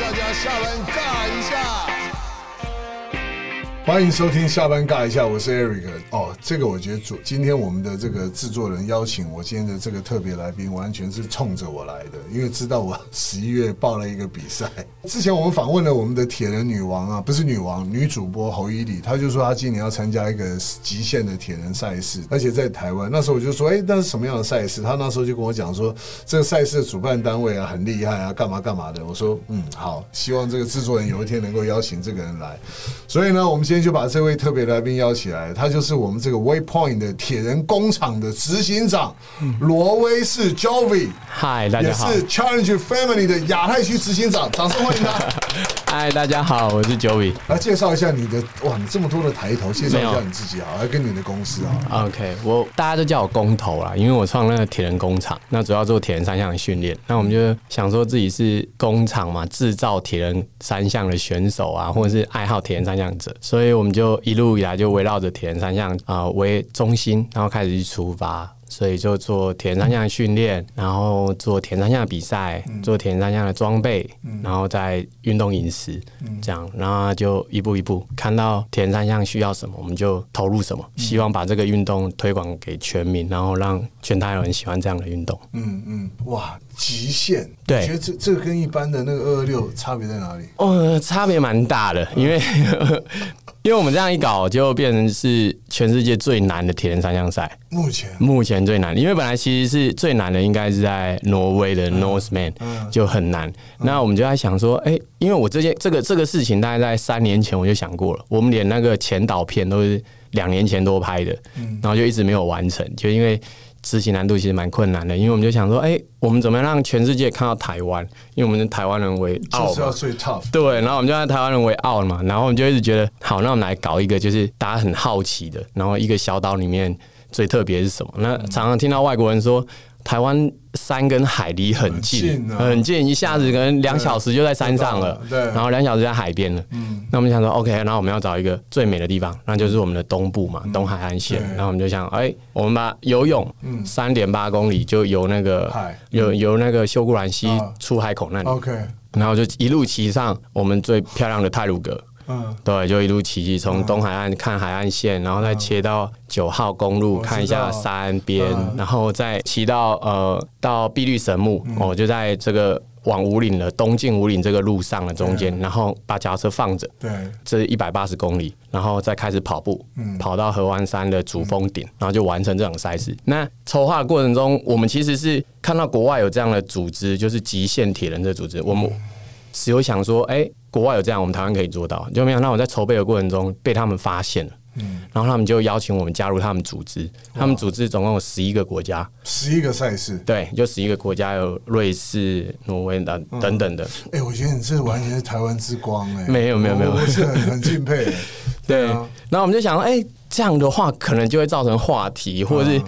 大家下班尬一下。欢迎收听下班尬一下，我是 Eric。哦，这个我觉得主今天我们的这个制作人邀请我今天的这个特别来宾，完全是冲着我来的，因为知道我十一月报了一个比赛。之前我们访问了我们的铁人女王啊，不是女王，女主播侯依里，她就说她今年要参加一个极限的铁人赛事，而且在台湾。那时候我就说，哎，那是什么样的赛事？她那时候就跟我讲说，这个赛事的主办单位啊很厉害啊，干嘛干嘛的。我说，嗯，好，希望这个制作人有一天能够邀请这个人来。所以呢，我们今天就把这位特别来宾邀起来，他就是我们这个 Waypoint 的铁人工厂的执行长罗威士 Jovi。嗨，大家好。也是 Challenge Family 的亚太区执行长，掌声欢迎他。嗨，大家好，我是 Jovi。来介绍一下你的哇，你这么多的抬头，介绍一下你自己啊，来跟你的公司啊。OK，我大家都叫我工头啦，因为我创那个铁人工厂，那主要做铁人三项的训练。那我们就想说自己是工厂嘛，制造铁人三项的选手啊，或者是爱好铁人三项者，所以我们就一路以来就围绕着铁人三项啊为中心，然后开始去出发。所以就做铁人三项的训练，然后做铁人三项的比赛，做铁人三项的装备，然后再运动饮食，这样，然后就一步一步看到铁人三项需要什么，我们就投入什么，希望把这个运动推广给全民，然后让全台湾人喜欢这样的运动。嗯嗯，哇，极限，对，觉得这这个跟一般的那个二二六差别在哪里？哦，差别蛮大的，因为。因为我们这样一搞，就变成是全世界最难的铁人三项赛。目前目前最难，因为本来其实是最难的，应该是在挪威的 Northman，就很难。那我们就在想说，哎，因为我这件这个这个事情，大概在三年前我就想过了。我们连那个前导片都是两年前多拍的，然后就一直没有完成，就因为。执行难度其实蛮困难的，因为我们就想说，哎，我们怎么样让全世界看到台湾？因为我们的台湾人为傲嘛，最 tough。对，然后我们就让台湾人为傲嘛，然后我们就一直觉得，好，那我们来搞一个，就是大家很好奇的，然后一个小岛里面最特别是什么？那常常听到外国人说。台湾山跟海离很近，很近，一下子可能两小时就在山上了，对，然后两小时在海边了。嗯，那我们想说，OK，然后我们要找一个最美的地方，那就是我们的东部嘛，东海岸线。然后我们就想，哎，我们把游泳，三点八公里就游那个，游游那个秀姑兰溪出海口那里，OK，然后就一路骑上我们最漂亮的泰鲁阁。嗯，对，就一路骑骑从东海岸看海岸线，然后再切到九号公路看一下山边，然后再骑到呃到碧绿神木，哦，就在这个往五岭的东进五岭这个路上的中间，然后把脚车放着，对，这一百八十公里，然后再开始跑步，跑到合欢山的主峰顶，然后就完成这场赛事。那筹划过程中，我们其实是看到国外有这样的组织，就是极限铁人的组织，我们只有想说，哎。国外有这样，我们台湾可以做到，就没想到我在筹备的过程中被他们发现了，嗯，然后他们就邀请我们加入他们组织，他们组织总共有十一个国家，十一个赛事，对，就十一个国家，有瑞士、挪威等等等的。哎，我觉得你这完全是台湾之光，哎，没有没有没有，我是很 很敬佩。对，然后我们就想，哎，这样的话可能就会造成话题，或者是。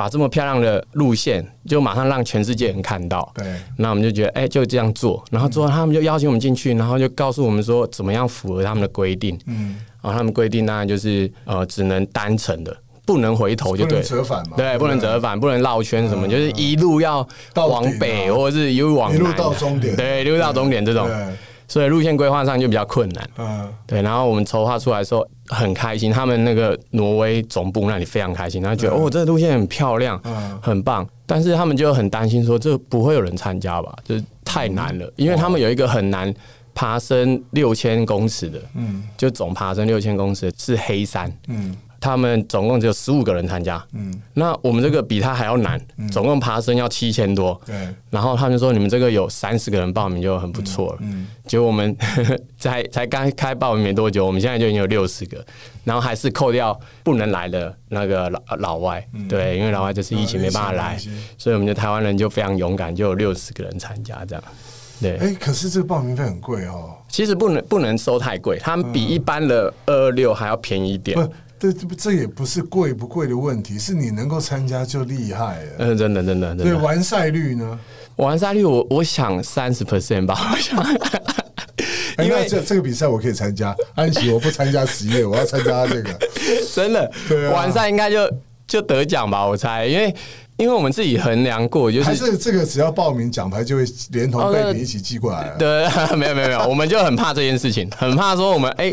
把这么漂亮的路线，就马上让全世界人看到。对，那我们就觉得，哎，就这样做。然后之后，他们就邀请我们进去，然后就告诉我们说，怎么样符合他们的规定。嗯，然后他们规定呢，就是呃，只能单程的，不能回头，就对，折返嘛。对，不能折返，不能绕圈什么，就是一路要往北，或者是一路往南，一路到终点。对，一路到终点这种。所以路线规划上就比较困难，嗯，对。然后我们筹划出来的时候很开心，他们那个挪威总部那里非常开心，他觉得哦，这个路线很漂亮，嗯，很棒。但是他们就很担心说，这不会有人参加吧？就是太难了，因为他们有一个很难爬升六千公尺的，嗯，就总爬升六千公尺是黑山，嗯。他们总共只有十五个人参加，嗯，那我们这个比他还要难，总共爬升要七千多，对。然后他们说你们这个有三十个人报名就很不错了，嗯。结果我们 才才刚开报名没多久，我们现在就已经有六十个，然后还是扣掉不能来的那个老老外，对，因为老外这次疫情没办法来，所以我们的台湾人就非常勇敢，就有六十个人参加这样，对。哎，可是这个报名费很贵哦。其实不能不能收太贵，他们比一般的二二六还要便宜一点。这这不这也不是贵不贵的问题，是你能够参加就厉害了。嗯，真的真的。对，完赛率呢？完赛率我我想三十 percent 吧，我想。因为这这个比赛我可以参加，安琪我不参加十月，我要参加这个。真的，对，完赛应该就就得奖吧，我猜，因为。因为我们自己衡量过，就还是是这个只要报名奖牌就会连同哦那备品一起寄过来了？对，没有没有没有，我们就很怕这件事情，很怕说我们哎、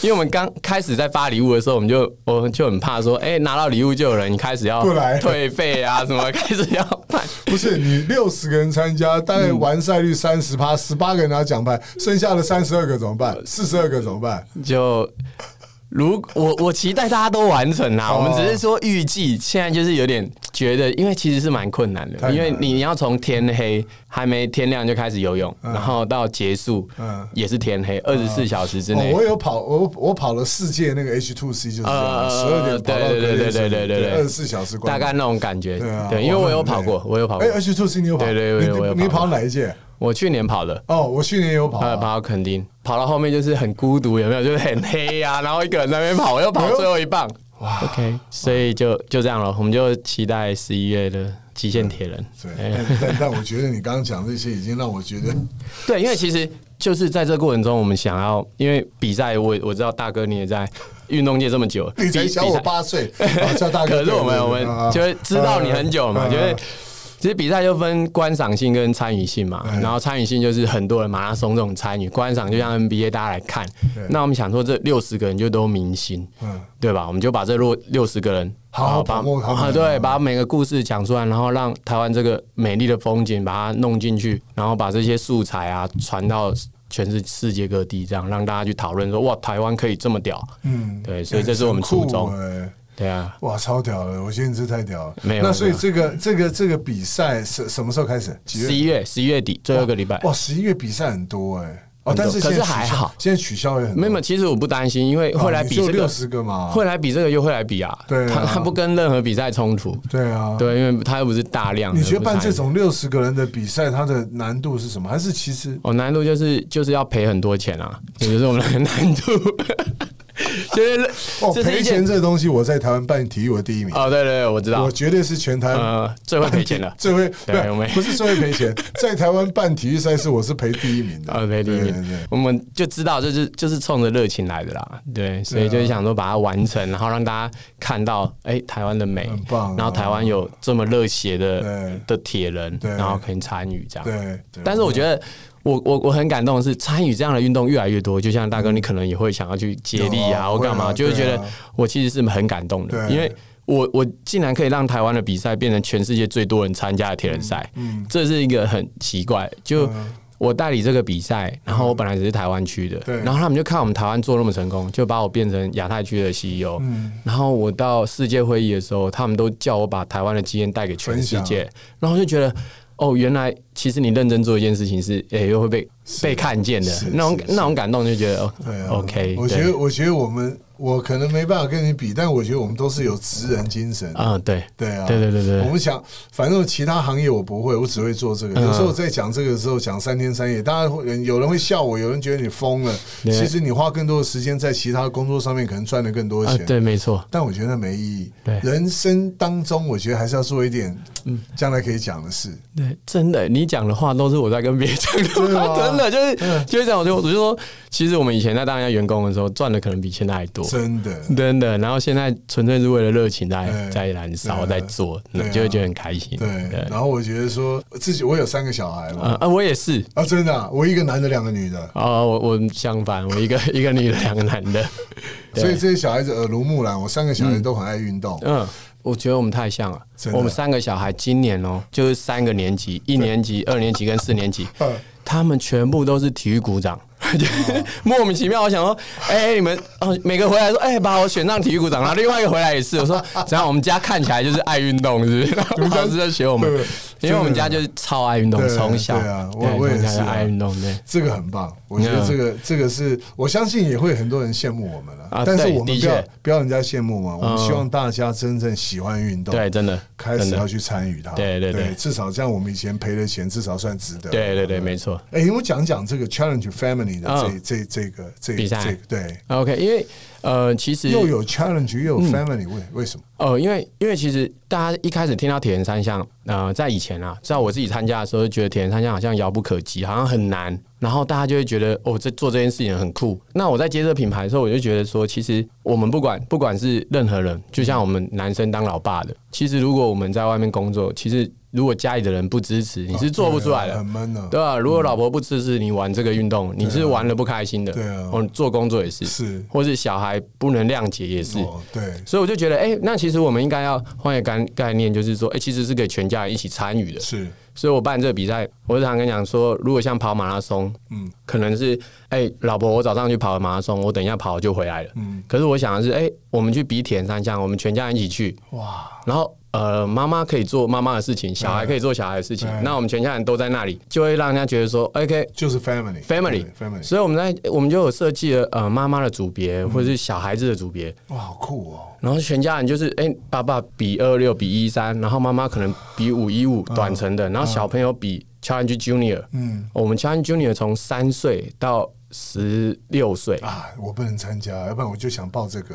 因为我们刚开始在发礼物的时候，我们就我们就很怕说，哎、拿到礼物就有人开始要退费啊，什么开始要办。不是你六十个人参加，大概完赛率三十趴，十八个人拿奖牌，剩下的三十二个怎么办？四十二个怎么办？就如我我期待大家都完成啦，我们只是说预计现在就是有点觉得，因为其实是蛮困难的，因为你你要从天黑还没天亮就开始游泳，然后到结束，嗯，也是天黑，二十四小时之内。我有跑，我我跑了世界那个 H two C 就是十二点对对对对对对对，二十四小时大概那种感觉。对啊，因为我有跑过，我有跑过。H two C 你有跑？对对，你你跑哪一届？我去年跑的，哦，我去年有跑。跑到垦丁，跑到后面就是很孤独，有没有？就是很黑呀、然后一个人在那边跑，我又跑最后一棒。哇 OK，所以就就这样了，我们就期待十一月的极限铁人。对，哎但但但我觉得你刚刚讲这些已经让我觉得，对，因为其实就是在这过程中，我们想要，因为比赛，我我知道大哥你也在运动界这么久，你才小我八岁，啊叫大哥。可是我们我们啊就会知道你很久嘛，啊就会。其实比赛就分观赏性跟参与性嘛，嗯。然后参与性就是很多人马拉松这种参与，观赏就像 NBA 大家来看。那我们想说这六十个人就都明星，嗯。对吧？我们就把这六六十个人好好把把握对，把每个故事讲出来，然后让台湾这个美丽的风景把它弄进去，然后把这些素材啊传到全世世界各地，这样让大家去讨论说哇，台湾可以这么屌，嗯，对，所以这是我们初衷对啊。哇，超屌的！我觉得你这太屌了。没有那所以这个这个这个比赛是什么时候开始？几月？十一月十一月底最后一个礼拜，哇，十一月比赛很多哎。哦，但是现在可是还好现在取消也很多。没有，其实我不担心，因为会来比这六个，十个嘛。会来比这个又会来比啊。对啊他他不跟任何比赛冲突。对啊。对，因为他又不是大量的。你觉得办这种六十个人的比赛，它的难度是什么？还是其实哦，难度就是就是要赔很多钱啊，这就是我们的难度。就是哦赔这是一件钱这个东西，我在台湾办体育我第一名，哦，对对对，我知道我，绝对是全台呃，最会赔钱的。最会不对我们是不是最会赔钱，在台湾办体育赛事我是赔第一名的，啊，赔第一名对对对，我们就知道，就是就是冲着热情来的啦，对，所以就是想说把它完成，然后让大家看到，哎，台湾的美很棒啊，然后台湾有这么热血的对的铁人，对然后可以参与这样。对对。但是我觉得。我我我很感动的是，参与这样的运动越来越多。就像大哥，你可能也会想要去接力啊，或干嘛，就会觉得我其实是很感动的，因为我我竟然可以让台湾的比赛变成全世界最多人参加的铁人赛，嗯这是一个很奇怪。就嗯我代理这个比赛，然后我本来只是台湾区的，对然后他们就看我们台湾做那么成功，就把我变成亚太区的 CEO。嗯然后我到世界会议的时候，他们都叫我把台湾的经验带给全世界，然后就觉得。哦，原来其实你认真做一件事情是，诶、又会被被看见的那种那种感动，就觉得哦对啊，OK，我觉得我觉得我们我可能没办法跟你比，但我觉得我们都是有职人精神。啊，对，对啊，对对对对我们想，反正其他行业我不会，我只会做这个。嗯有时候在讲这个的时候，讲三天三夜，当然会有人会笑我，有人觉得你疯了。其实你花更多的时间在其他工作上面，可能赚了更多啊，钱。对，没错，但我觉得没意义。对人生当中，我觉得还是要做一点，将来可以讲的事。对，真的，你讲的话都是我在跟别人讲的 真的吗话，真的就是嗯就是这样。我就我就说，其实我们以前在当人家员工的时候，赚的可能比现在还多，真的，真的。然后现在纯粹是为了热情在在燃烧，在做，对啊就会觉得很开心。对。然后我觉得说自己，我有三个小孩啊嘛，啊，我也是。啊，真的啊，我一个男的，两个女的。啊，我我相反，我一个 一个女的，两个男的。所以这些小孩子耳濡目染，我三个小孩都很爱运动。嗯，我觉得我们太像了我们三个小孩今年哦，就是三个年级，一年级、二年级跟四年级，嗯他们全部都是体育股长。就是莫名其妙，我想说，哎、你们哦，每个回来说，哎、把我选上体育股长，然后另外一个回来也是，我说，怎样？我们家看起来就是爱运动，是不是？然后老师在学我们对，因为我们家就是超爱运动，对从小。对啊我我也是啊。爱运动，对。这个很棒，我觉得嗯。这个这个是我相信也会很多人羡慕我们了，啊但是我们不要确。不要人家羡慕嘛，我们嗯。希望大家真正喜欢运动，对，真的，开始要去参与它，对对对。至少这样我们以前赔的钱至少算值得，对对对，没错。哎，我讲讲这个 Challenge Family 的这嗯。这这个这比赛。这个对，OK，因为呃，其实又有 challenge 又有嗯 family，为为什么？呃，因为因为其实大家一开始听到铁人三项，呃，在以前啊，在我自己参加的时候，就觉得铁人三项好像遥不可及，好像很难，然后大家就会觉得哦，这做这件事情很酷。那我在接这个品牌的时候，我就觉得说，其实我们不管不管是任何人，就像我们男生当老爸的，其实如果我们在外面工作，其实如果家里的人不支持，你是做不出来的对啊很。闷的。对啊，如果老婆不支持你玩这个运动，你是玩的不开心的。对啊哦，做工作也是，是或是小孩不能谅解也是。哦，对，所以我就觉得，哎、那其实我们应该要换一个概概念，就是说，哎、其实是给全家人一起参与的。是所以我办这个比赛，我就常跟你讲说，如果像跑马拉松，嗯，可能是，哎、老婆，我早上去跑马拉松，我等一下跑就回来了。嗯，可是我想的是，哎、我们去比铁人三项，我们全家人一起去，哇，然后。呃，妈妈可以做妈妈的事情，小孩可以做小孩的事情。那我们全家人都在那里，就会让人家觉得说，OK，就是 family，family，family 所以我们在我们就有设计了呃妈妈的组别，或者是小孩子的组别，哇，好酷哦。然后全家人就是，哎、爸爸比二六比一三，然后妈妈可能比五一五短程的，然后小朋友比 Challenge Junior，嗯，我们 Challenge Junior 从三岁到十六岁，啊，我不能参加，要不然我就想报这个。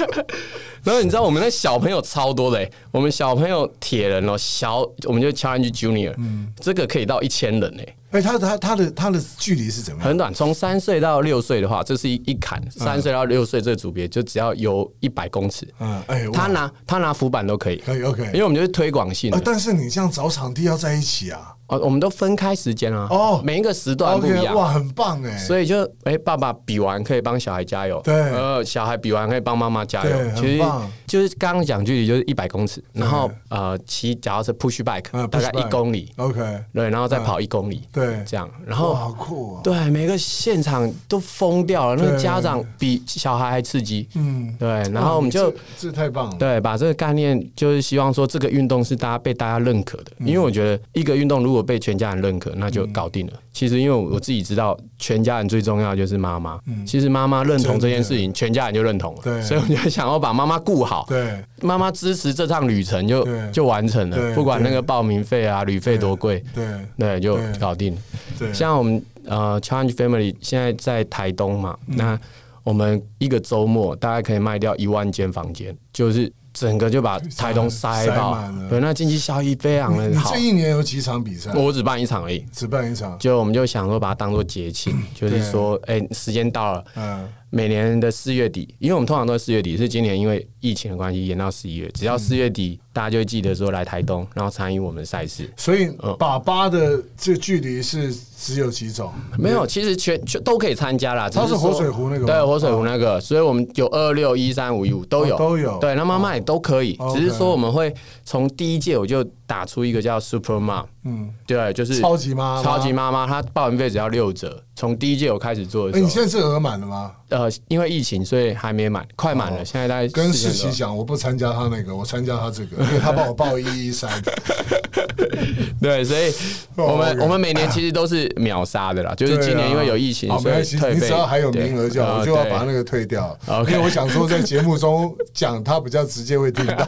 然后你知道我们那小朋友超多的、欸，我们小朋友铁人哦，小我们就 Challenge Junior，嗯，这个可以到一千人哎、哎，他他他的他的距离是怎么样？很短，从三岁到六岁的话，这是一一坎，三岁到六岁这个组别就只要游一百公尺，嗯，哎，哇。他拿他拿浮板都可以，可以 OK，因为我们就是推广性的。啊，，但是你这样找场地要在一起啊。哦，我们都分开时间啊，哦。哦，每一个时段不一样。哇，很棒哎。所以就哎、爸爸比完可以帮小孩加油，对。呃，小孩比完可以帮妈妈加油。对。其实就是刚刚讲距离就是一百公尺，然后呃骑脚踏车 push bike 嗯大概一公里，OK，对，然后再跑一公里，对，这样，然哇，后好酷啊。对每个现场都疯掉了，那个家长比小孩还刺激，嗯，对，然后我们就这这太棒了。对，把这个概念就是希望说这个运动是大家被大家认可的，因为我觉得一个运动如果被全家人认可，那就搞定了。其实因为我自己知道，全家人最重要就是妈妈。其实妈妈认同这件事情，全家人就认同了。对。所以我就想要把妈妈顾好，对。妈妈支持这趟旅程就就完成了，不管那个报名费啊、旅费多贵，对。对，就搞定。了。对，像我们呃 Challenge Family 现在在台东嘛，嗯。那我们一个周末大概可以卖掉一万间房间，就是整个就把台东塞塞爆满了，对，那经济效益非常的好你这。一年有几场比赛？我只办一场而已，只办一场。就我们就想说把它当做节庆，就是说，哎、时间到了，嗯，每年的四月底，因为我们通常都是四月底，是今年因为疫情的关系延到十一月，只要四月底，大家就会记得说来台东，然后参与我们的赛事。所以嗯。粑粑的这个距离是只有几种？没有，其实全全都可以参加啦。它是活水湖那个吗？对，活水湖那个，所以我们有二六一三五一五都有、哦都有。对，那妈妈也都可以，哦只是说我们会从第一届我就打出一个叫 Super Mom，嗯，对，就是超级妈妈。超级妈妈，她报名费只要六折。从第一届我开始做的哎，时候，你现在是额满了吗？呃，因为疫情，所以还没满，快满了，哦。现在大概跟世4000多奇讲，我不参加他那个，我参加他这个，他帮我报一一三。对，所以哦我们我们每年其实都是秒杀的啦，就是今年因为有疫情，所以。你只要还有名额就好，我就要呃把那个退掉。因为我想说，在节目中讲，他比较直接会听到。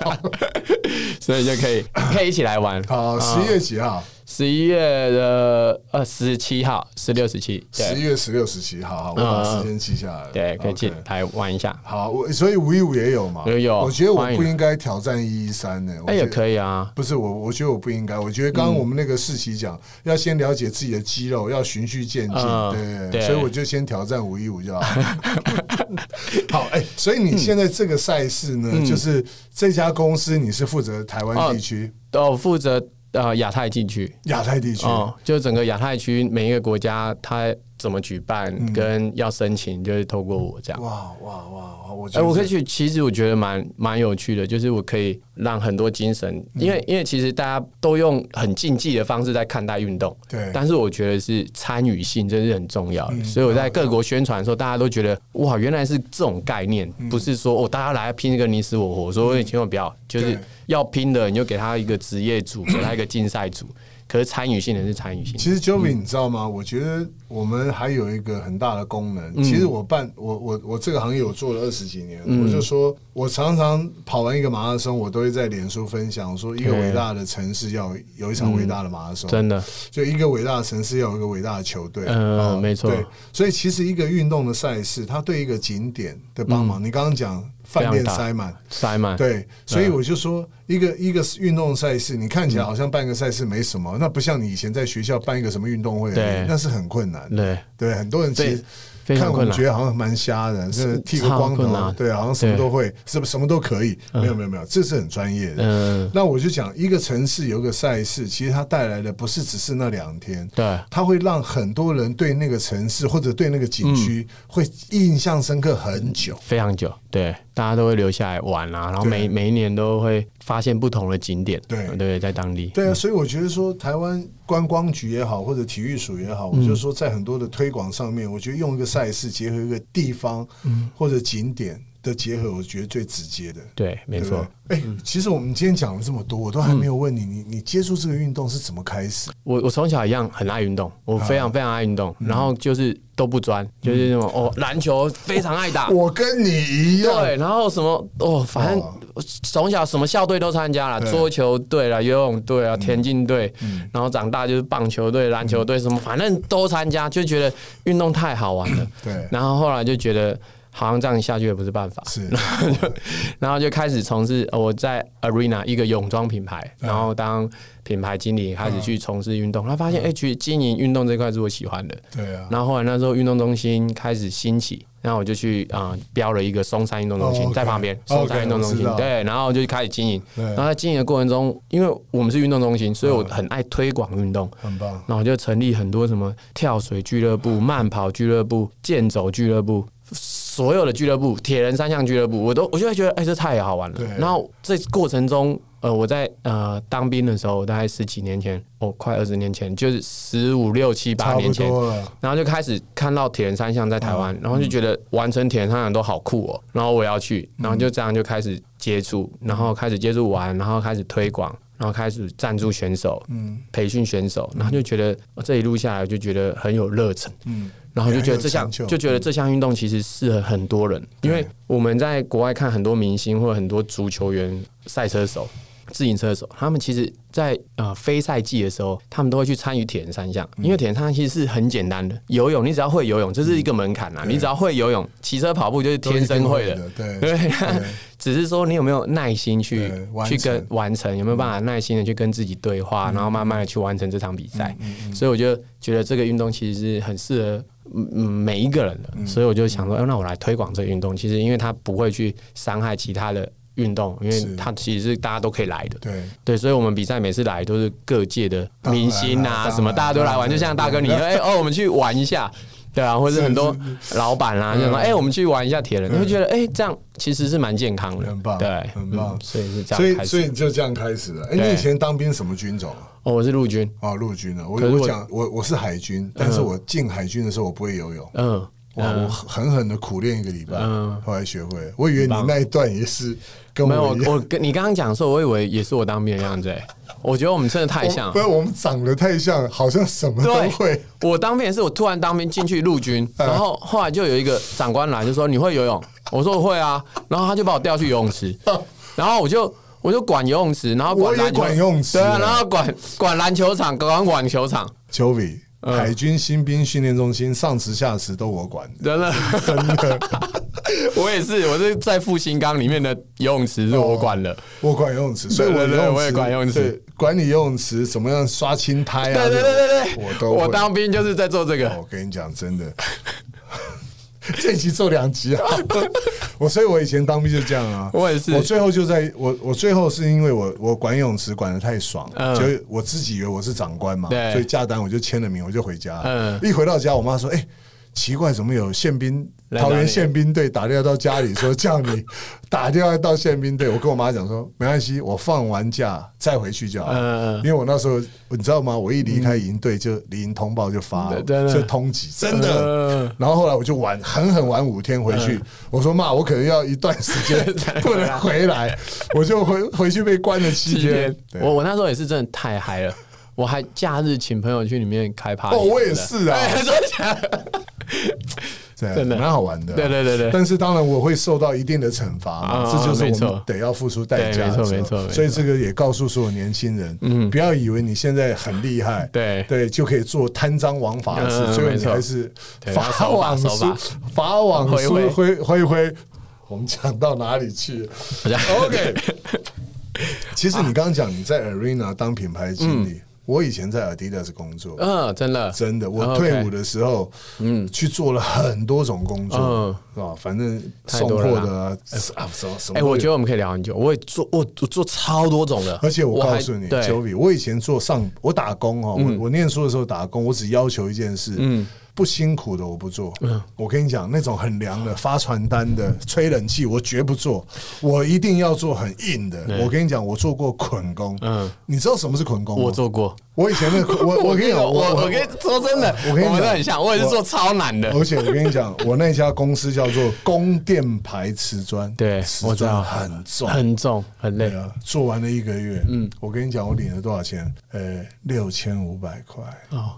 所以就可以可以一起来玩。好，十一月几号？十一月的呃十七号、十六、十七，十一月十六、十七号，好，我把时间记下来了。对，可以进 OK 来玩一下。好，我所以五一五也有嘛？有有我觉得我不应该挑战一一三呢。哎，也。可以啊。不是我，我觉得我不应该。我觉得刚刚我们那个世奇讲，要先了解自己的肌肉，要循序渐进，嗯对对所以我就先挑战五一五就好。好，哎，所以你现在这个赛事呢，嗯就是这家公司你是负责台湾地区、哦，负责呃亚太地区。亚太地区，哦，就整个亚太区每一个国家它怎么举办嗯跟要申请，就是透过我这样。哇哇哇哎，得我可以去，其实我觉得蛮蛮有趣的，就是我可以让很多精神，嗯因为因为其实大家都用很竞技的方式在看待运动，对但是我觉得是参与性，真是很重要的。嗯所以我在各国宣传的时候，大家都觉得哇，原来是这种概念，嗯不是说哦，大家来拼一个你死我活，所以千万不要，就是要拼的你就给他一个职业组，给他一个竞赛组。可是参与性的是参与性。其实 Joey，你知道吗？我觉得我们还有一个很大的功能。其实我办我我我这个行业我做了二十几年，我就说我常常跑完一个马拉松，我都会在脸书分享说，一个伟大的城市要有一场伟大的马拉松，真的，就一个伟大的城市要有一个伟大的球队。嗯，没错。对，所以其实一个运动的赛事，它对一个景点的帮忙，你刚刚讲。饭店塞满，塞满。对，所以我就说，一个一个运动赛事，你看起来好像办个赛事没什么，那不像你以前在学校办一个什么运动会，对，那是很困难。对，对，很多人其实。看我觉得好像蛮瞎的，是剃个光头，对，好像什么都会，什么什么都可以？没有没有没有，这是很专业的。嗯，那我就讲一个城市有个赛事，其实它带来的不是只是那两天，对，它会让很多人对那个城市或者对那个景区会印象深刻很久，非常久。对，大家都会留下来玩啊，然后每每一年都会发现不同的景点。对对，在当地。对啊，所以我觉得说台湾。观光局也好，或者体育署也好，我就说在很多的推广上面，我觉得用一个赛事结合一个地方或者景点的结合，我觉得最直接的。对，没错。哎，其实我们今天讲了这么多，我都还没有问你，你你接触这个运动是怎么开始？我我从小一样很爱运动，我非常非常爱运动，然后就是都不专，就是那种哦，篮球非常爱打。我跟你一样。对，然后什么哦，反正。从小什么校队都参加了，桌球队了、游泳队啊、田径队，然后长大就是棒球队、篮球队，什么反正都参加，就觉得运动太好玩了。对，然后后来就觉得好像这样下去也不是办法，是，然后就然后就开始从事我在 Arena 一个泳装品牌，然后当品牌经理，开始去从事运动，他发现哎，去经营运动这块是我喜欢的。对啊，然后后来那时候运动中心开始兴起。然后我就去啊标了一个松山运动中心在旁边，松山运动中心对，然后就开始经营。然后在经营的过程中，因为我们是运动中心，所以我很爱推广运动，很棒。然后就成立很多什么跳水俱乐部、慢跑俱乐部、健走俱乐部，所有的俱乐部、铁人三项俱乐部，我都我就会觉得哎，这太好玩了。然后这过程中。呃，我在呃当兵的时候，大概十几年前，哦，快二十年前，就是十五六七八年前，然后就开始看到铁人三项在台湾，然后就觉得完成铁人三项都好酷哦，然后我要去，然后就这样就开始接触，然后开始接触玩，然后开始推广，然后开始赞助选手，嗯，培训选手，然后就觉得这一路下来就觉得很有热忱，嗯。然后就觉得这项就觉得这项运动其实适合很多人，因为我们在国外看很多明星或者很多足球员、赛车手。自行车手，他们其实，在呃非赛季的时候，他们都会去参与铁人三项，因为铁人三项其实是很简单的，游泳你只要会游泳，这是一个门槛啊，你只要会游泳，骑车跑步就是天生会的，对，只是说你有没有耐心去去跟完成，有没有办法耐心的去跟自己对话，然后慢慢的去完成这场比赛，所以我就觉得这个运动其实是很适合嗯每一个人的，所以我就想说，那我来推广这个运动，其实因为它不会去伤害其他的。运动，因为它其实是大家都可以来的，对。对，所以我们比赛每次来都是各界的明星啊，什么大家都来玩，就像大哥你，哎哦，我们去玩一下，对啊，或者很多老板啊，就说哎，我们去玩一下铁人，你会觉得哎，这样其实是蛮健康的，很棒，对，很棒，所以是这样，所以所以你就这样开始了。哎，你以前当兵什么军种？哦，我是陆军，哦，陆军的。我我讲我我是海军，但是我进海军的时候我不会游泳，嗯。哇！我狠狠的苦练一个礼拜，后来学会。我以为你那一段也是跟我我跟你刚刚讲的时候，我以为也是我当兵的样子。我觉得我们真的太像，不是我们长得太像，好像什么都会。我当兵是我突然当兵进去陆军，然后后来就有一个长官来就说：“你会游泳？”我说：“我会啊。”然后他就把我调去游泳池，然后我就我就管游泳池，然后管篮球，对啊，然后管管篮球场，管网球场。丘比。海军新兵训练中心上池下池都我管，真的真的，我也是，我是在复兴岗里面的游泳池是我管的，我管游泳池，所以我游泳我也管游泳池，管理游泳池怎么样刷青苔啊？对对对对对，我都我当兵就是在做这个。我跟你讲，真的。这集做两集啊！我所以，我以前当兵就这样啊。我也是。我最后就在我我最后是因为我我管泳池管的太爽，就我自己以为我是长官嘛，所以假单我就签了名，我就回家。嗯。一回到家，我妈说：“哎，奇怪，怎么有宪兵桃园宪兵队打电话到家里说叫你打电话到宪兵队？我跟我妈讲说没关系，我放完假再回去就好。嗯因为我那时候你知道吗？我一离开营队就离营通报就发了，就通缉，真的。嗯。然后后来我就玩狠狠玩五天回去，我说妈，我可能要一段时间 不能回来，我就回回去被关了七七天。我我那时候也是真的太嗨了，我还假日请朋友去里面开 party。哦，我也是啊，真的。蛮好玩的啊。对对对对。但是当然我会受到一定的惩罚这就是我们得要付出代价没错没错所以这个也告诉所有年轻人，嗯，不要以为你现在很厉害，对。对，就可以做贪赃枉法的事，最后你还是法网守法疏法网疏挥挥。挥挥。我们讲到哪里去？OK，其实你刚刚讲你在 Arena 当品牌经理，我以前在 Adidas 工作，嗯，真的，真的，我退伍的时候，嗯，去做了很多种工作，嗯。是吧？反正送货的啊，啊什么什么哎。我觉得我们可以聊很久。我也做，我我做超多种的，而且我告诉你对，，Joey，我以前做上我打工哦，我我念书的时候打工，我只要求一件事，嗯不辛苦的我不做。我跟你讲，那种很凉的、发传单的、吹冷气，我绝不做。我一定要做很硬的。我跟你讲，我做过捆工，嗯你知道什么是捆工吗？我做过。我以前那个我我跟你讲，我我跟你说真的，我跟你讲们很像，我也是做超难的。而且我跟你讲，我那家公司叫做供电牌瓷砖，对瓷我知道砖很重，很重，很累。啊，做完了一个月，嗯，我跟你讲，我领了多少钱？呃，六千五百块。哦，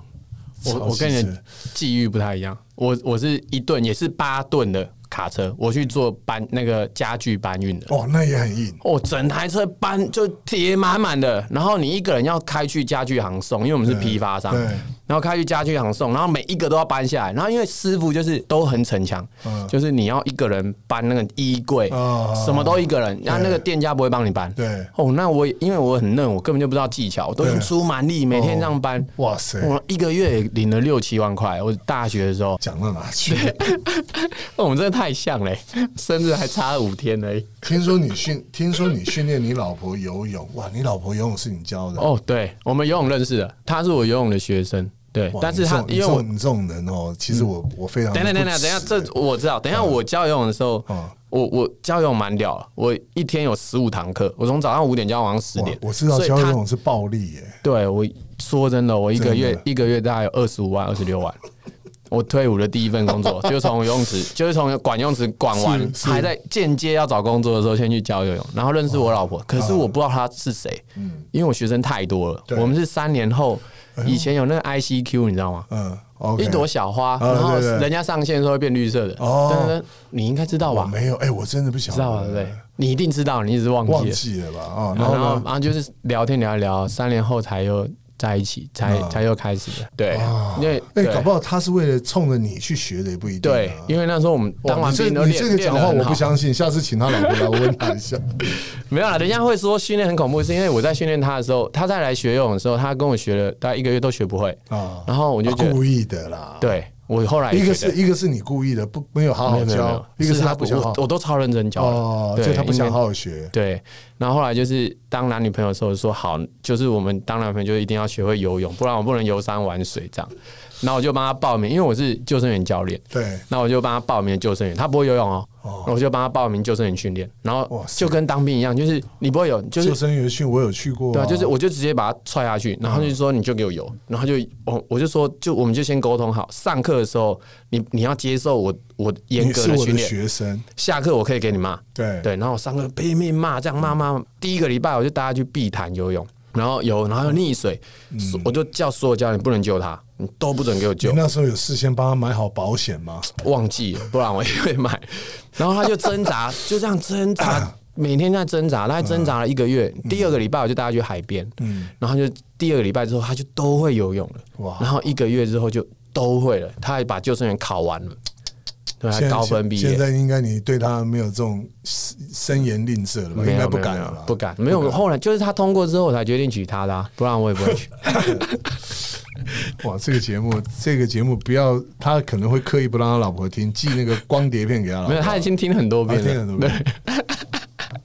我我跟你的际遇不太一样，我我是一吨也是八吨的卡车，我去做搬那个家具搬运的。哦，那也很硬。哦，整台车搬就铁满满的，然后你一个人要开去家具行送，因为我们是批发商对，然后开去家具行送，然后每一个都要搬下来，然后因为师傅就是都很逞强，嗯就是你要一个人搬那个衣柜，哦什么都一个人，然后那个店家不会帮你搬。对，哦，那我也因为我很嫩，我根本就不知道技巧，我都对用出蛮力，每天这样搬。哇塞，我一个月也领了六七万块。我大学的时候，讲到哪 去？哦我们真的太像嘞，生日还差五天而已。听说你训，听说你训练你老婆游泳，哇，你老婆游泳是你教的？哦，对，我们游泳认识的，他是我游泳的学生。对，但是他因为我这种你这种人哦，其实我我非常等等等等等一下，这我知道。等一下我教游泳的时候嗯，我我教游泳蛮屌的，我一天有十五堂课，我从早上五点教到晚上十点。我知道教游泳是暴力耶，对我说真的，我一个月一个月大概有二十五万、二十六万。我退伍的第一份工作 就是从游泳池，就是从管游泳池管完还在间接要找工作的时候，先去教游泳，然后认识我老婆。可是我不知道她是谁，因为我学生太多了。我们是三年后，以前有那个 ICQ，你知道吗？一朵小花，啊然后人家上线的时候会变绿色的。你应该知道吧？没有，哎，我真的不晓知道吧？得，对不对？你一定知道，你一直忘记忘了。记了吧？啊，然然后，呢？然后然后就是聊天聊一聊，三年后才又在一起，才啊才又开始的。对，因为哎，对搞不好他是为了冲着你去学的，也不一定啊。对，因为那时候我们当哇，你这完兵都你这个讲话我不。相信，下次请他老婆来，我问他一下。没有啦，人家会说训练很恐怖，是因为我在训练他的时候，他在来学游泳的时候，他跟我学了大概一个月都学不会，啊，然后我就觉得，故意的啦。，对我后来一个是一个是你故意的，不没有好好教，一个是他不想好我我都超认真教的哦，对所以他不想好好学。对，然后后来就是当男女朋友的时候说好，就是我们当男朋友就一定要学会游泳，不然我不能游山玩水这样。然后我就帮他报名，因为我是救生员教练，对，那我就帮他报名救生员，他不会游泳哦，哦我就帮他报名救生员训练，然后就跟当兵一样，就是你不会游，就是救生员训我有去过，对啊，就是我就直接把他踹下去，然后他就说你就给我游，然后就我我就说就我们就先沟通好，上课的时候你你要接受我我严格的训练，学生，下课我可以给你骂，对对，然后我上课拼命骂，这样骂骂。第一个礼拜我就带他去碧潭游泳，然后有，然后有溺水，所我就叫所有家人不能救他，你都不准给我救你救，那时候有事先帮他买好保险吗？忘记了，不然我也会买。然后他就挣扎，就这样挣扎。每天在挣扎，大概挣扎了一个月。第二个礼拜我就带他去海边，嗯然后就第二个礼拜之后他就都会游泳了。哇然后一个月之后就都会了，他还把救生员考完了，对，还现在高分毕业。现在应该你对他没有这种声言吝啬了吧？应该不敢了吧？不敢。没有，后来就是他通过之后，我才决定娶她的啊、不然我也不会娶。哇，这个节目，这个节目不要，他可能会刻意不让他老婆听，寄那个光碟片给他老婆。没有，他已经听很多遍了。他听很多遍。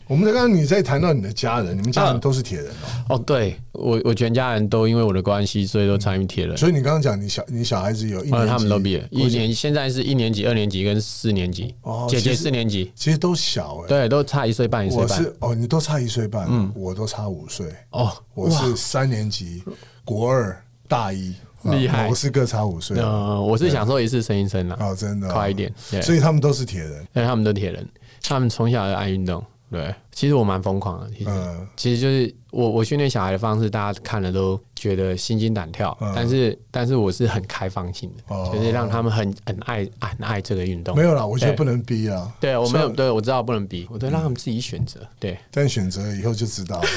我们刚刚你在谈到你的家人，你们家人嗯都是铁人哦，哦，对我我全家人都因为我的关系，所以都参与铁人。所以你刚刚讲你小你小孩子有一年他们都毕业，一年现在是一年级、二年级跟四年级，姐姐哦其实四年级，其实都小哎，对，都差一岁半一岁半。我是哦，你都差一岁半，嗯，我都差五岁，哦，我是三年级，国二大一，啊厉害。我是各差五岁。呃，我是享受一次生一生啦，哦，真的哦。快一点。对，所以他们都是铁人，对他们都铁人，他们从小就爱运动。对，其实我蛮疯狂的，其实。嗯其实就是我我训练小孩的方式，大家看了都觉得心惊胆跳，嗯但是但是我是很开放性的，哦就是让他们很很爱很爱这个运动。没有啦，我觉得不能逼啊，对我没有像对我知道不能逼，我都让他们自己选择。对，但选择以后就知道了。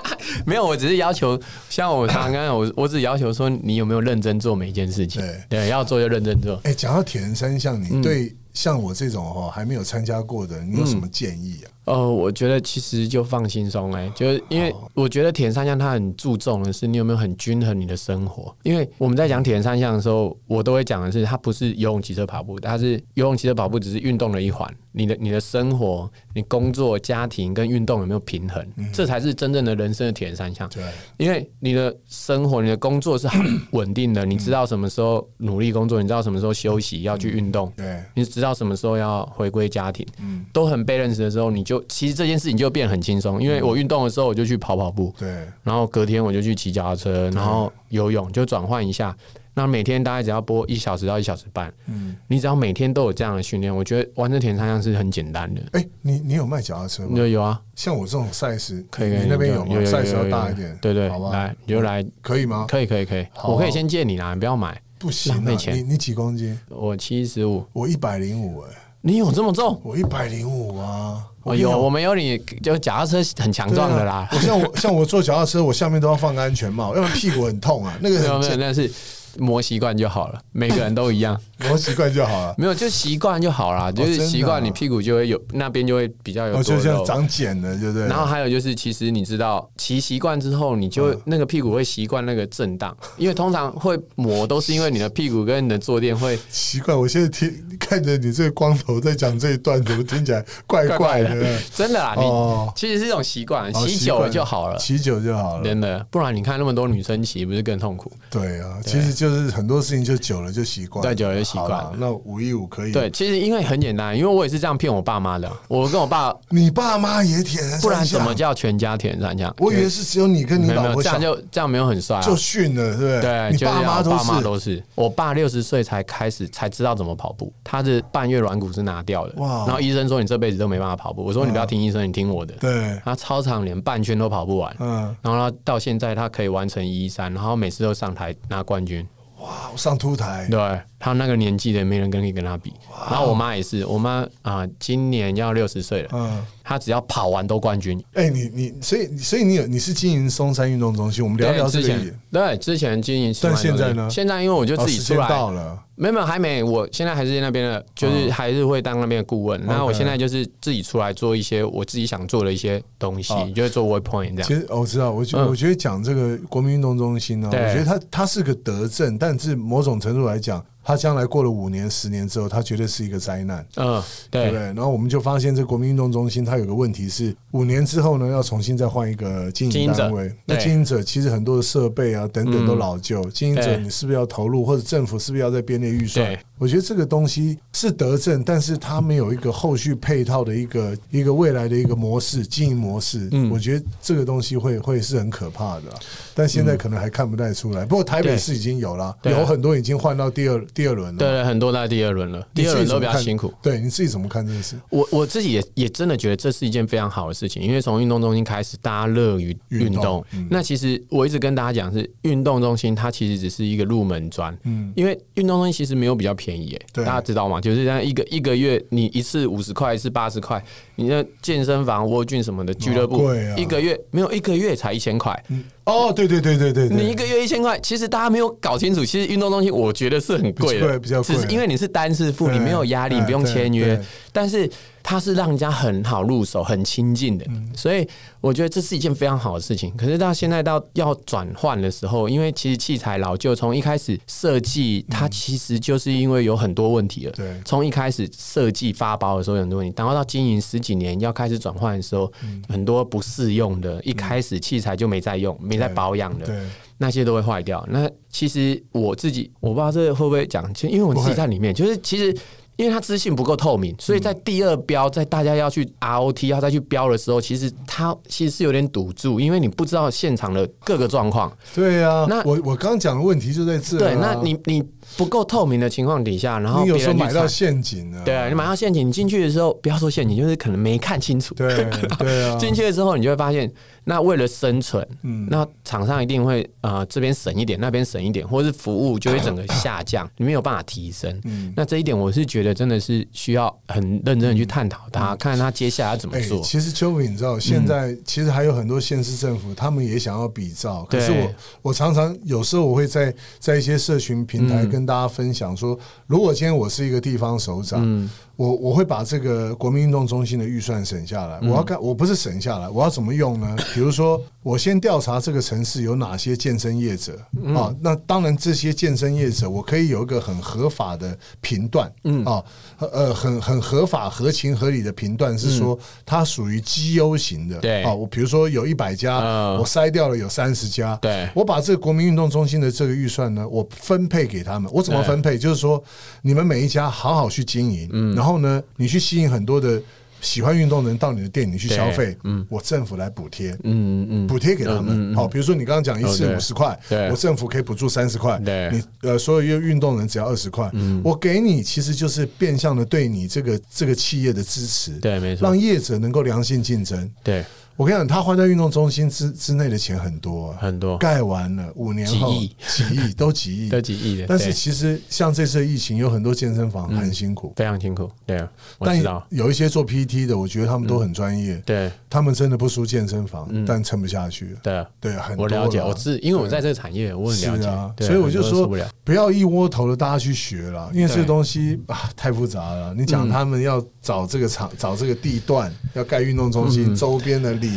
没有，我只是要求，像我刚刚我 我只要求说你有没有认真做每一件事情。对对，要做就认真做。哎，讲到铁人三项，嗯你对像我这种哈还没有参加过的，你有什么建议啊？哦，我觉得其实就放轻松哎，就是因为我觉得铁人三项它很注重的是你有没有很均衡你的生活。因为我们在讲铁人三项的时候，我都会讲的是它不是游泳、骑车、跑步，它是游泳、骑车、跑步只是运动的一环。你的你的生活、你工作、家庭跟运动有没有平衡，这才是真正的人生的铁人三项。对，因为你的生活、你的工作是很 稳定的，你知道什么时候努力工作，你知道什么时候休息，要去运动，对，你知道什么时候要回归家庭，都很 balance 的时候，你就其实这件事情就变得很轻松。因为我运动的时候，我就去跑跑步，对，然后隔天我就去骑脚踏车，然后游泳，就转换一下。那每天大概只要播一小时到一小时半，嗯，你只要每天都有这样的训练，我觉得完成铁人三项是很简单的。哎，你你有卖脚踏车吗？有有啊，像我这种赛事，可以，你那边有吗？赛事要大一点，对对，好吧？来你就来，可以吗？可以可以可以，我可以先借你啦，你不要买。不行啊，浪费钱你你几公斤？我七十五，我一百零五，哎，你有这么重？我一百零五啊！哦，有，我们有你，就脚踏车很强壮的啦。我像我 像我坐脚踏车，我下面都要放个安全帽，要不然屁股很痛啊。那个没有没有，很那是磨习惯就好了，每个人都一样。磨习惯就好了。没有，就习惯就好了，就是习惯啊你屁股就会有那边就会比较有就像。长茧了，对不对？然后还有就是，其实你知道骑习惯之后，你就嗯那个屁股会习惯那个震荡，因为通常会磨都是因为你的屁股跟你的坐垫会习惯，我现在听看着你这个光头在讲这一段，怎么听起来怪怪怪的？真的啦，哦你其实是一种习惯，哦骑久了就好了。骑久就好了。真的，不然你看那么多女生骑，不是更痛苦？对啊，其实就是很多事情就久了就习惯了，对久了就习惯了那五一五可以。对，，其实因为很简单，因为我也是这样骗我爸妈的。我跟我爸，你爸妈也舔人，不然怎么？叫全家舔人三项？我以为是只有你跟你老婆这样就这样没有很帅啊。就训了，对不对？对，你就是爸妈都我爸妈是。都是。我爸六十岁才开始才知道怎么跑步，他的半月软骨是拿掉的。哇然后医生说你这辈子都没办法跑步。我说你不要听医生，你听我的。对，他操场连半圈都跑不完，嗯，然后他到现在他可以完成一一三，然后每次都上台拿冠军。哇，上凸台，对他那个年纪的，没人跟可以跟他比。然后我妈也是，我妈啊、今年要六十岁了，嗯，她只要跑完都冠军。哎，你你，所以所以你有你是经营松山运动中心，我们聊聊这之前。对之前经营，但现在呢？现在因为我就自己出来，到了，没有没有还没，我现在还是那边的，就是还是会当那边的顾问。那我现在就是自己出来做一些我自己想做的一些东西，哦。就是做 waypoint 这样。其。实哦我知道，我觉嗯。我觉得讲这个国民运动中心呢，我对觉得它它是个德政，但是某种程度来讲，它将来过了五年、十年之后，他绝对是一个灾难。嗯，对对不对？然后我们就发现，这国民运动中心它有个问题是，五年之后呢，要重新再换一个经营经营者单位。那经营者其实很多的设备啊等等都老旧，经营者你是不是要投入，或者政府是不是要在编列预算对？我觉得这个东西是德政，但是它没有一个后续配套的一个一个未来的一个模式经营模式。嗯我觉得这个东西会会是很可怕的啊，但现在可能还看不太出来。不过台北市已经有了，有很多已经换到第二第二轮了。对对，很多在第二轮了，第二轮都比较辛苦。对，你自己怎么看这件事？我我自己也也真的觉得这是一件非常好的事情，因为从运动中心开始，大家乐于运运动动。嗯那其实我一直跟大家讲是，运动中心它其实只是一个入门砖，嗯因为运动中心其实没有比较便宜耶，对大家知道吗？就是这样一个一个月你一次五十块，一次八十块，你那健身房、蜗菌什么的俱乐部，啊一个月没有一个月才一千块。哦，对对对对对对，你一个月一千块，其实大家没有搞清楚，其实运动中心我觉得是很贵的，比较贵。只是因为你是单次付，你没有压力，你不用签约，但是它是让人家很好入手、很亲近的，嗯。所以我觉得这是一件非常好的事情。可是到现在到要转换的时候，因为其实器材老旧，从一开始设计它其实就是因为有很多问题了。对。从一开始设计发包的时候有很多问题，然后到经营十几年要开始转换的时候，嗯。很多不适用的，一开始器材就没在用、没在保养的，对那些都会坏掉。那其实我自己，我不知道这个会不会讲，其实因为我自己在里面，就是其实。因为它资讯不够透明，所以在第二标，在大家要去 ROT 要再去标的时候，其实它其实是有点堵住，因为你不知道现场的各个状况。对啊，那我我刚讲的问题就在这啊。对，那你你不够透明的情况底下，然后你有时候买到陷阱了，对啊，你买到陷阱，你进去的时候，不要说陷阱，就是可能没看清楚。对对啊，进去了之后，你就会发现，那为了生存，嗯那厂商一定会呃这边省一点，那边省一点，或者是服务就会整个下降，你没有办法提升。嗯那这一点我是觉得真的是需要很认真的去探讨它，看他接下来要怎么哎、做。其实邱敏，你知道，现在其实还有很多县市政府，他们也想要比照。可是我我常常有时候我会在在一些社群平台嗯跟大家分享说，如果今天我是一个地方首长，嗯我我会把这个国民运动中心的预算省下来。嗯我要干，我不是省下来，我要怎么用呢？比如说，我先调查这个城市有哪些健身业者嗯。啊，那当然这些健身业者，我可以有一个很合法的评断，嗯。啊，呃，很很合法、合情合理的评断是说它属于绩优型的，嗯对。啊，我比如说有一百家，嗯。我筛掉了有三十家，对。我把这个国民运动中心的这个预算呢，我分配给他们。我怎么分配？就是说，你们每一家好好去经营，嗯。然后呢，你去吸引很多的喜欢运动的人到你的店里去消费，嗯。我政府来补贴。嗯嗯补贴给他们，嗯好，比如说你刚刚讲一次五十块，我政府可以补助三十块，你呃所有运动人只要二十块，我给你其实就是变相的对你这个这个企业的支持，对，没错。让，业者能够良性竞争。对，我跟你讲，他花在运动中心之之内的钱很多啊，很多。盖完了五年后几亿。几亿都几亿。都几亿的，但是其实像这次疫情，有很多健身房很辛苦，非常辛苦。对啊，我但知道，有一些做 PT 的，我觉得他们都很专业，对。他们真的不输健身房，但撑不下去。对啊。对，很多我了解，我是因为我在这个产业，我很了解，所以我就说不要一窝头的大家去学了，因为这个东西啊太复杂了。你讲他们要找这个场、找这个地段，要盖运动中心，周边的里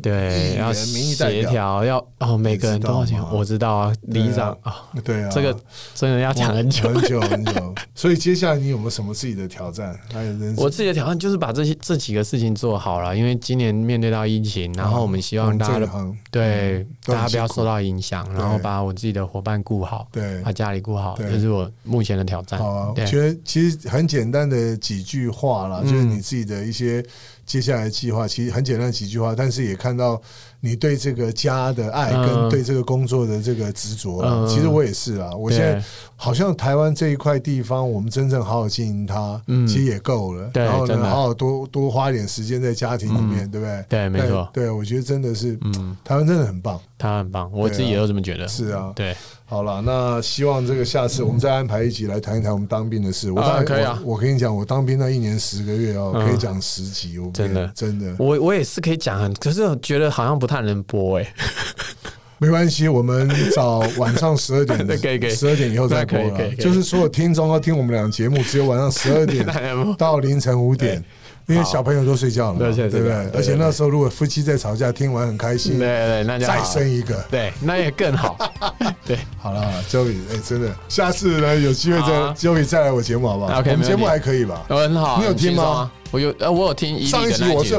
对，要协，调，要哦，每个人多少钱？我知道啊，里长啊，对啊，这个真的要讲很久。很久很久。所以接下来你有没有什么自己的挑战？还有人我自己的挑战就是把这些这几个事情做好了，因为今年面对到疫情，然后我们希望大家对大家不要受到影响，然后把我自己的伙伴顾好，对把家里顾好，对这是我目前的挑战。好啊，我对觉得其实很简单的几句话啦，嗯就是你自己的一些接下来的计划，其实很简单几句话，但是也看到你对这个家的爱嗯跟对这个工作的这个执着啊。嗯其实我也是啊，我现在好像台湾这一块地方，我们真正好好经营它，嗯其实也够了。然后呢，好好多多花一点时间在家庭里面，对不对？对没错对，我觉得真的是，嗯，台湾真的很棒。他很棒，我自己也都这么觉得。是啊，对，好了，那希望这个下次我们再安排一集来谈一谈我们当兵的事。我当然啊可以啊我我跟你讲，我当兵那一年十个月哦，嗯可以讲十集，我真的真的我我也是可以讲啊，可是我觉得好像不太能播哎。没关系。我们找晚上十二点，可以可以十二点以后再播了。就是所有听众要听我们俩节目，只有晚上十二点 到凌晨五点。因为小朋友都睡觉了，对而且那时候如果夫妻在吵架，听完很开心，对对，那就再生一个。对，那也更好。对，好了，Joey，哎，真的，下次呢有机会再 Joey 再来我节目好不好？OK，我们节目还可以吧？很好啊。你有听吗？我有，呃，我有听伊利上一集我是，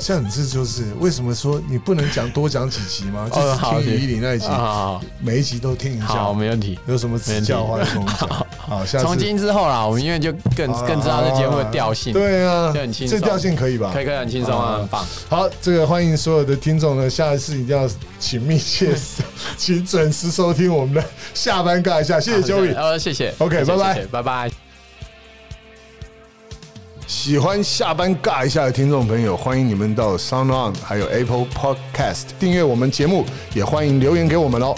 像你这就是为什么说你不能讲多讲几集吗？就是听于里那一集，好每一集都听一下。好，没问题。有什么指教的话就跟我讲。好，下次从今之后啦，我们因为就更更知道这节目的调性，对啊，就很轻松这调性可以吧？可以可以很轻松啊，很棒。好，这个欢迎所有的听众呢，下一次一定要请密切，请准时收听我们的下班尬一下，谢谢 Joey。呃，谢谢。OK，拜拜拜拜。喜欢下班尬一下的听众朋友，欢迎你们到 Sound On 还有 Apple Podcast 订阅我们节目，也欢迎留言给我们哦。